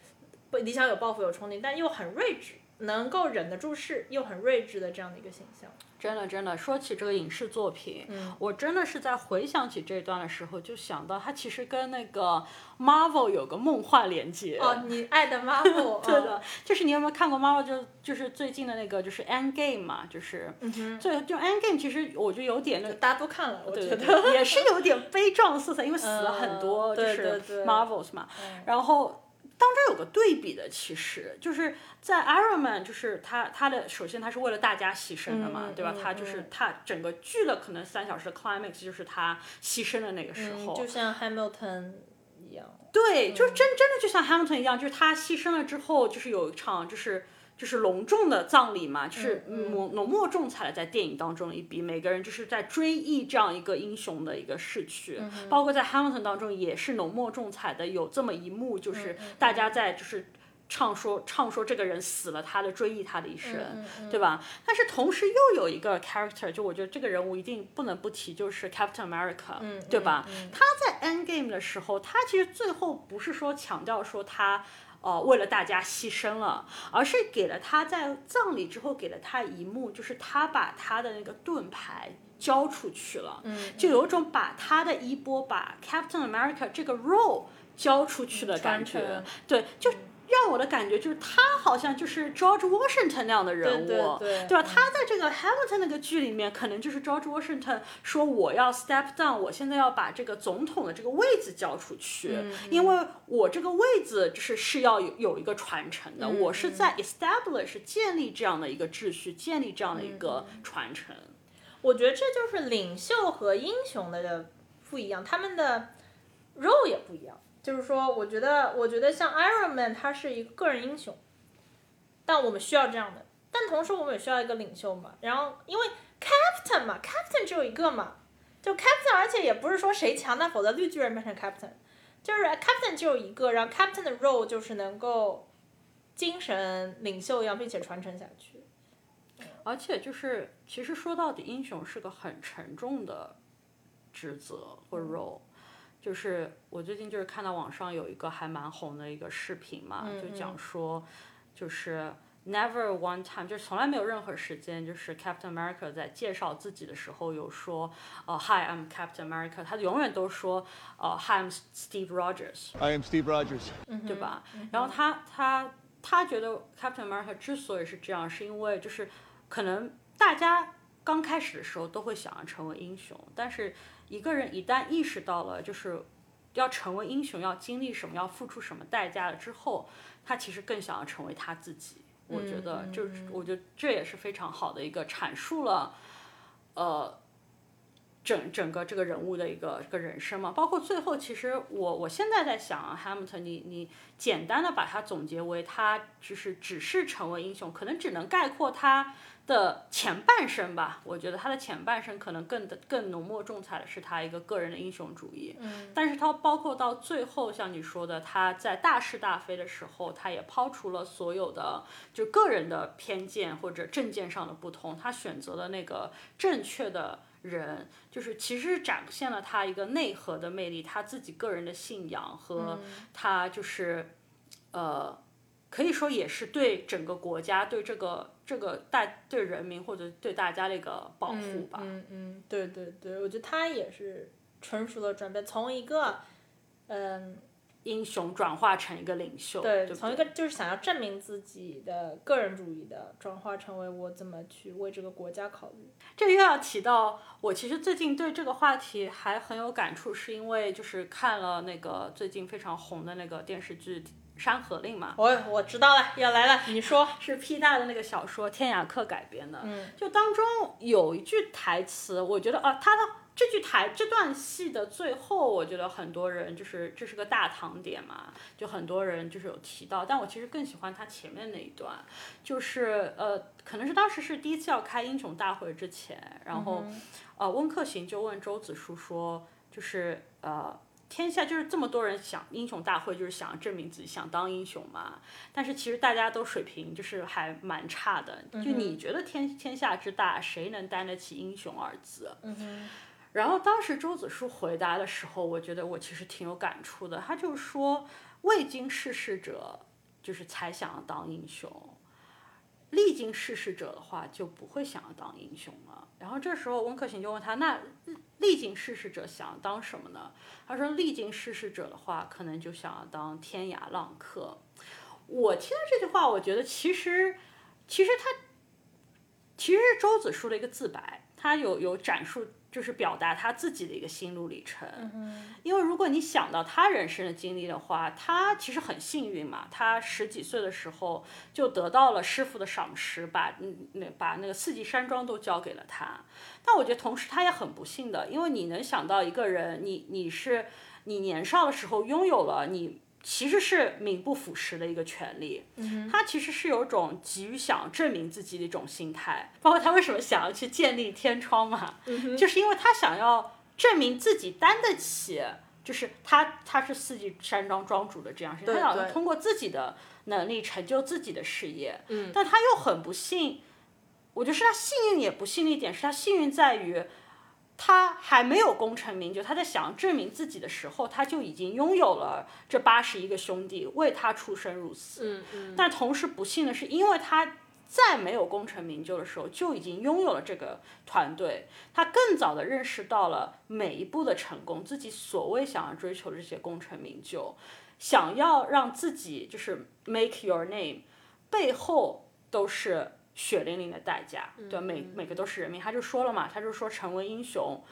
理想、有抱负、有冲劲，但又很睿智。能够忍得住事又很睿智的这样的一个形象。真的，真的，说起这个影视作品，嗯我真的是在回想起这一段的时候，就想到它其实跟那个 Marvel 有个梦幻连接。哦，你爱的 Marvel，*laughs* 对的，就是你有没有看过 Marvel 就就是最近的那个就是 End Game 嘛，就是，嗯最就 End Game 其实我觉得有点那个。大家都看了，我对觉得。对对，也是有点悲壮色彩，因为死了很多，就是对对 Marvels 嘛。然后当中有个对比的，其实就是在 Iron Man，就是他他的首先他是为了大家牺牲的嘛，嗯对吧？嗯他就是嗯他整个剧的可能三小时的 climax 就是他牺牲的那个时候，嗯就像 Hamilton 一样。对，就是真真的就像 Hamilton 一样，就是他牺牲了之后，就是有一场就是就是隆重的葬礼嘛，就是嗯浓浓墨重彩的在电影当中一笔，每个人就是在追忆这样一个英雄的一个逝去，嗯包括在 Hamilton 当中也是浓墨重彩的，有这么一幕，嗯就是大家在就是。唱说唱说这个人死了，他的追忆他的一生，嗯对吧？但是同时又有一个 character，就我觉得这个人物一定不能不提，就是 Captain America，、对嗯吧？他在 Endgame 的时候，他其实最后不是说强调说他。呃，为了大家牺牲了，而是给了他在葬礼之后给了他一幕，就是他把他的那个盾牌交出去了，嗯就有一种把他的衣钵，把 Captain America 这个 role 交出去的感觉，对，就让我的感觉就是他好像就是 George Washington 那样的人物，对对对吧？他在这个 Hamilton 那个剧里面，可能就是 George Washington 说我要 step down，我现在要把这个总统的这个位子交出去，因为我这个位子就是是要有有一个传承的，我是在 establish 建立这样的一个秩序，建立这样的一个传承。我觉得这就是领袖和英雄的不一样，他们的 role 也不一样。就是说，我觉得，我觉得像 Iron Man 他是一个个人英雄，但我们需要这样的，但同时我们也需要一个领袖嘛。然后因为 Captain 嘛，Captain 只有一个嘛，就 Captain，而且也不是说谁强，那否则绿巨人变成 Captain，就是 Captain 只有一个，然后 Captain 的 role 就是能够精神领袖一样，并且传承下去。而且就是，其实说到底，英雄是个很沉重的职责或者 role。就是我最近就是看到网上有一个还蛮红的一个视频嘛，就讲说，就是 never one time，就是从来没有任何时间，就是 Captain America 在介绍自己的时候有说，呃，Hi，I'm Captain America，他永远都说，呃，Hi，I'm Steve Rogers。I am Steve Rogers. 对吧？然后他他他觉得 Captain America 之所以是这样，是因为就是可能大家刚开始的时候都会想要成为英雄，但是一个人一旦意识到了就是要成为英雄要经历什么，要付出什么代价了之后，他其实更想要成为他自己。我觉得就是，我觉得这也是非常好的一个阐述了，呃，整整个这个人物的一个这个人生嘛，包括最后，其实我我现在在想啊，Hamilton，你你简单的把它总结为他就是只是成为英雄，可能只能概括他的前半生吧。我觉得他的前半生可能更的更浓墨重彩的是他一个个人的英雄主义，嗯，但是他包括到最后，像你说的，他在大是大非的时候，他也抛除了所有的就个人的偏见或者政见上的不同，他选择了那个正确的。人就是其实展现了他一个内核的魅力，他自己个人的信仰和他就是，呃，可以说也是对整个国家、对这个这个大对人民或者对大家的一个保护吧。嗯嗯，对对对，我觉得他也是成熟的转变，从一个，嗯，英雄转化成一个领袖，对从一个就是想要证明自己的个人主义的，转化成为我怎么去为这个国家考虑。这又要提到，我其实最近对这个话题还很有感触，是因为就是看了那个最近非常红的那个电视剧《山河令》嘛，我我知道了，要来了，你说。是 P 大的那个小说《天涯客》改编的，嗯，就当中有一句台词，我觉得啊，他的这句台这段戏的最后，我觉得很多人就是这是个大堂点嘛，就很多人就是有提到，但我其实更喜欢他前面那一段，就是呃，可能是当时是第一次要开英雄大会之前，然后、呃，温客行就问周子舒说，就是呃。天下就是这么多人想英雄大会，就是想证明自己，想当英雄嘛。但是其实大家都水平就是还蛮差的。就你觉得天天下之大，谁能担得起英雄二字？然后当时周子舒回答的时候，我觉得我其实挺有感触的。他就说：“未经世事者，就是才想要当英雄。”历经世事者的话，就不会想要当英雄了。然后这时候温客行就问他，那历经世事者想要当什么呢？他说，历经世事者的话，可能就想要当天涯浪客。我听到这句话，我觉得其实，其实他，其实是周子舒的一个自白，他有有阐述。就是表达他自己的一个心路历程，因为如果你想到他人生的经历的话，他其实很幸运嘛，他十几岁的时候就得到了师傅的赏识，把那把那个四季山庄都交给了他。但我觉得同时他也很不幸的，因为你能想到一个人，你你是你年少的时候拥有了你。其实是名不副实的一个权利，他其实是有种急于想证明自己的一种心态，包括他为什么想要去建立天窗嘛，就是因为他想要证明自己担得起，就是他他是四季山庄庄主的这样事情，他想通过自己的能力成就自己的事业，但他又很不幸，我觉得是他幸运也不幸的一点是他幸运在于。他还没有功成名就，他在想要证明自己的时候，他就已经拥有了这八十一个兄弟为他出生入死。嗯嗯。但同时不幸的是，因为他在没有功成名就的时候，就已经拥有了这个团队，他更早的认识到了每一步的成功，自己所谓想要追求的这些功成名就，想要让自己就是 make your name，背后都是。血淋淋的代价，对每每个都是人命。他就说了嘛，他就说成为英雄，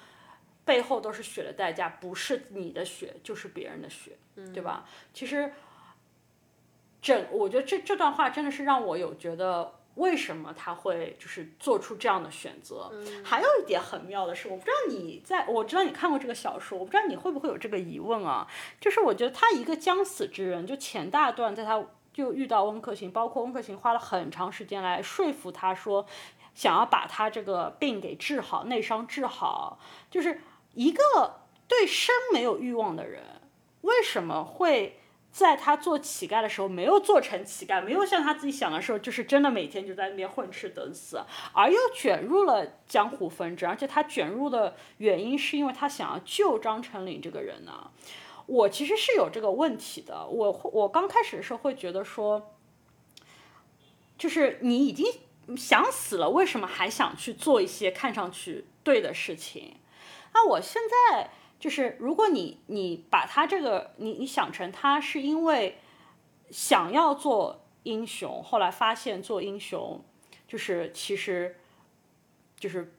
背后都是血的代价，不是你的血就是别人的血，对吧？其实，整我觉得这这段话真的是让我有觉得为什么他会就是做出这样的选择。还有一点很妙的是，我不知道你在我知道你看过这个小说，我不知道你会不会有这个疑问啊？就是我觉得他一个将死之人，就前大段在他。就遇到温客行，包括温客行花了很长时间来说服他说，想要把他这个病给治好，内伤治好。就是一个对生没有欲望的人，为什么会在他做乞丐的时候没有做成乞丐，没有像他自己想的时候，就是真的每天就在那边混吃等死，而又卷入了江湖纷争？而且他卷入的原因是因为他想要救张成林这个人呢？我其实是有这个问题的，我我刚开始的时候会觉得说，就是你已经想死了，为什么还想去做一些看上去对的事情？那我现在就是，如果你你把他这个你你想成他是因为想要做英雄，后来发现做英雄就是其实就是。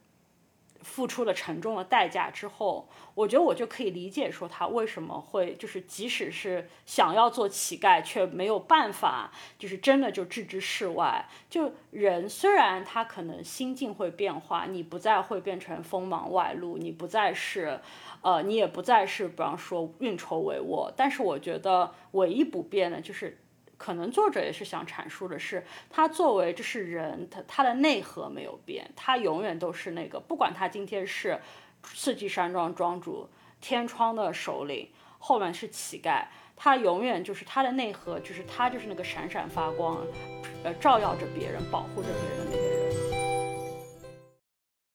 付出了沉重的代价之后，我觉得我就可以理解说他为什么会就是即使是想要做乞丐，却没有办法，就是真的就置之事外。就人虽然他可能心境会变化，你不再会变成锋芒外露，你不再是，呃，你也不再是比方说运筹帷幄，但是我觉得唯一不变的就是。可能作者也是想阐述的是，他作为这是人，他他的内核没有变，他永远都是那个，不管他今天是四季山庄庄主、天窗的首领，后面是乞丐，他永远就是他的内核，就是他就是那个闪闪发光，呃，照耀着别人、保护着别人的那个人。